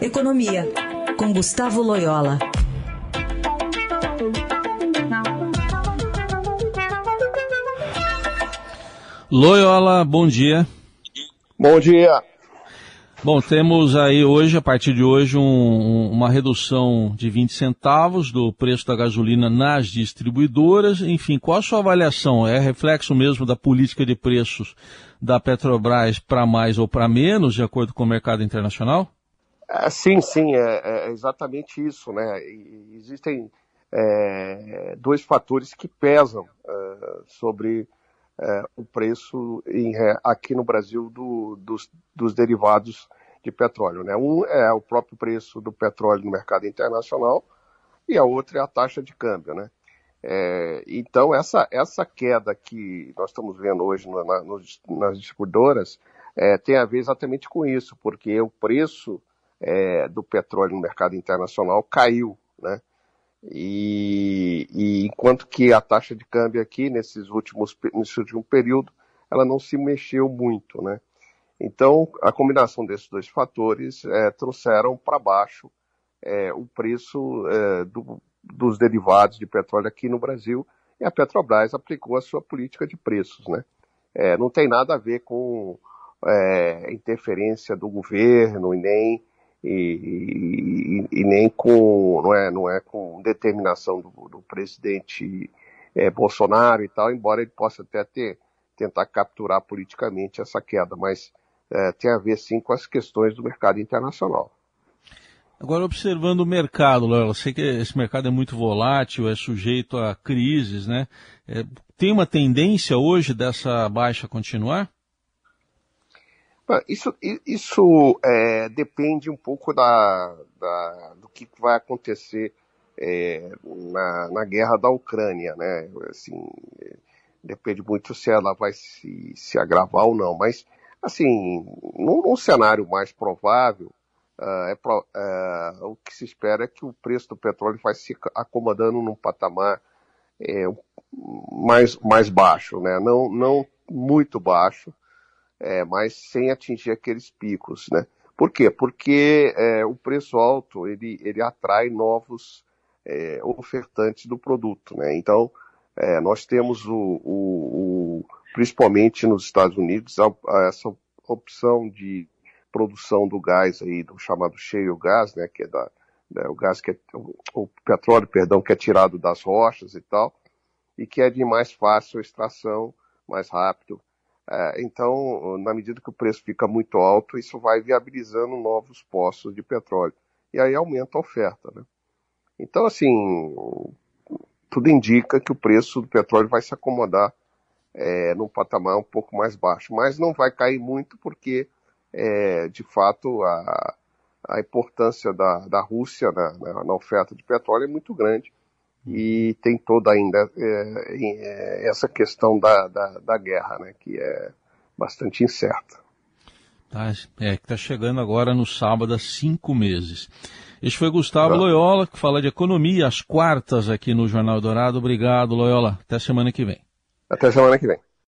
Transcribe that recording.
Economia, com Gustavo Loyola. Loyola, bom dia. Bom dia. Bom, temos aí hoje, a partir de hoje, um, uma redução de 20 centavos do preço da gasolina nas distribuidoras. Enfim, qual a sua avaliação? É reflexo mesmo da política de preços da Petrobras para mais ou para menos, de acordo com o mercado internacional? É, sim, sim, é, é, exatamente isso. Né? Existem é, dois fatores que pesam é, sobre é, o preço em, aqui no Brasil do, dos, dos, derivados de petróleo. Né? Um é o próprio preço do petróleo no mercado internacional e a outra é a taxa de câmbio. Né? É, então, essa, essa queda que nós estamos vendo hoje na, nas distribuidoras é, tem a ver exatamente com isso, porque o preço é, do petróleo no mercado internacional caiu. Né? E, e, enquanto que a taxa de câmbio aqui, nesses últimos, nesse último período, ela não se mexeu muito, né? Então, a combinação desses dois fatores é, trouxeram para baixo é, o preço é, do, dos derivados de petróleo aqui no Brasil e a Petrobras aplicou a sua política de preços, né? É, não tem nada a ver com é, interferência do governo e nem e, e, e, nem com não é não é com determinação do, do presidente é, Bolsonaro e tal, embora ele possa até ter tentar capturar politicamente essa queda, mas é, tem a ver sim com as questões do mercado internacional. Agora, observando o mercado, Léo, eu sei que esse mercado é muito volátil, é sujeito a crises, né? É, tem uma tendência hoje dessa baixa continuar? Isso, isso é, depende um pouco da, da, do que vai acontecer é, na, na, guerra da Ucrânia, né? Assim, depende muito se ela vai se, se agravar ou não. Mas, assim, num, num cenário mais provável, uh, é pro, uh, o que se espera é que o preço do petróleo vai se acomodando num patamar é, mais, mais baixo, né? Não, não muito baixo, é, mas sem atingir aqueles picos, né? Por quê? Porque é, o preço alto ele, ele atrai novos é, ofertantes do produto, né? Então é, nós temos o, o, o, principalmente nos Estados Unidos a, a essa opção de produção do gás aí do chamado shale gas, né? Que é da, né, o gás que é, o, petróleo, perdão, que é tirado das rochas e tal, e que é de mais fácil extração, mais rápido então, na medida que o preço fica muito alto, isso vai viabilizando novos poços de petróleo. E aí aumenta a oferta. Né? Então, assim, tudo indica que o preço do petróleo vai se acomodar é, num patamar um pouco mais baixo. Mas não vai cair muito porque, é, de fato, a, a importância da, da Rússia na, na, na oferta de petróleo é muito grande e tem toda ainda é, é, essa questão da, da, da, guerra, né, que é bastante incerta. Tá, é, que está chegando agora no sábado, há cinco meses. Este foi Gustavo tá. Loyola, que fala de economia às quartas aqui no Jornal Dourado. Obrigado, Loyola. Até semana que vem. Até semana que vem.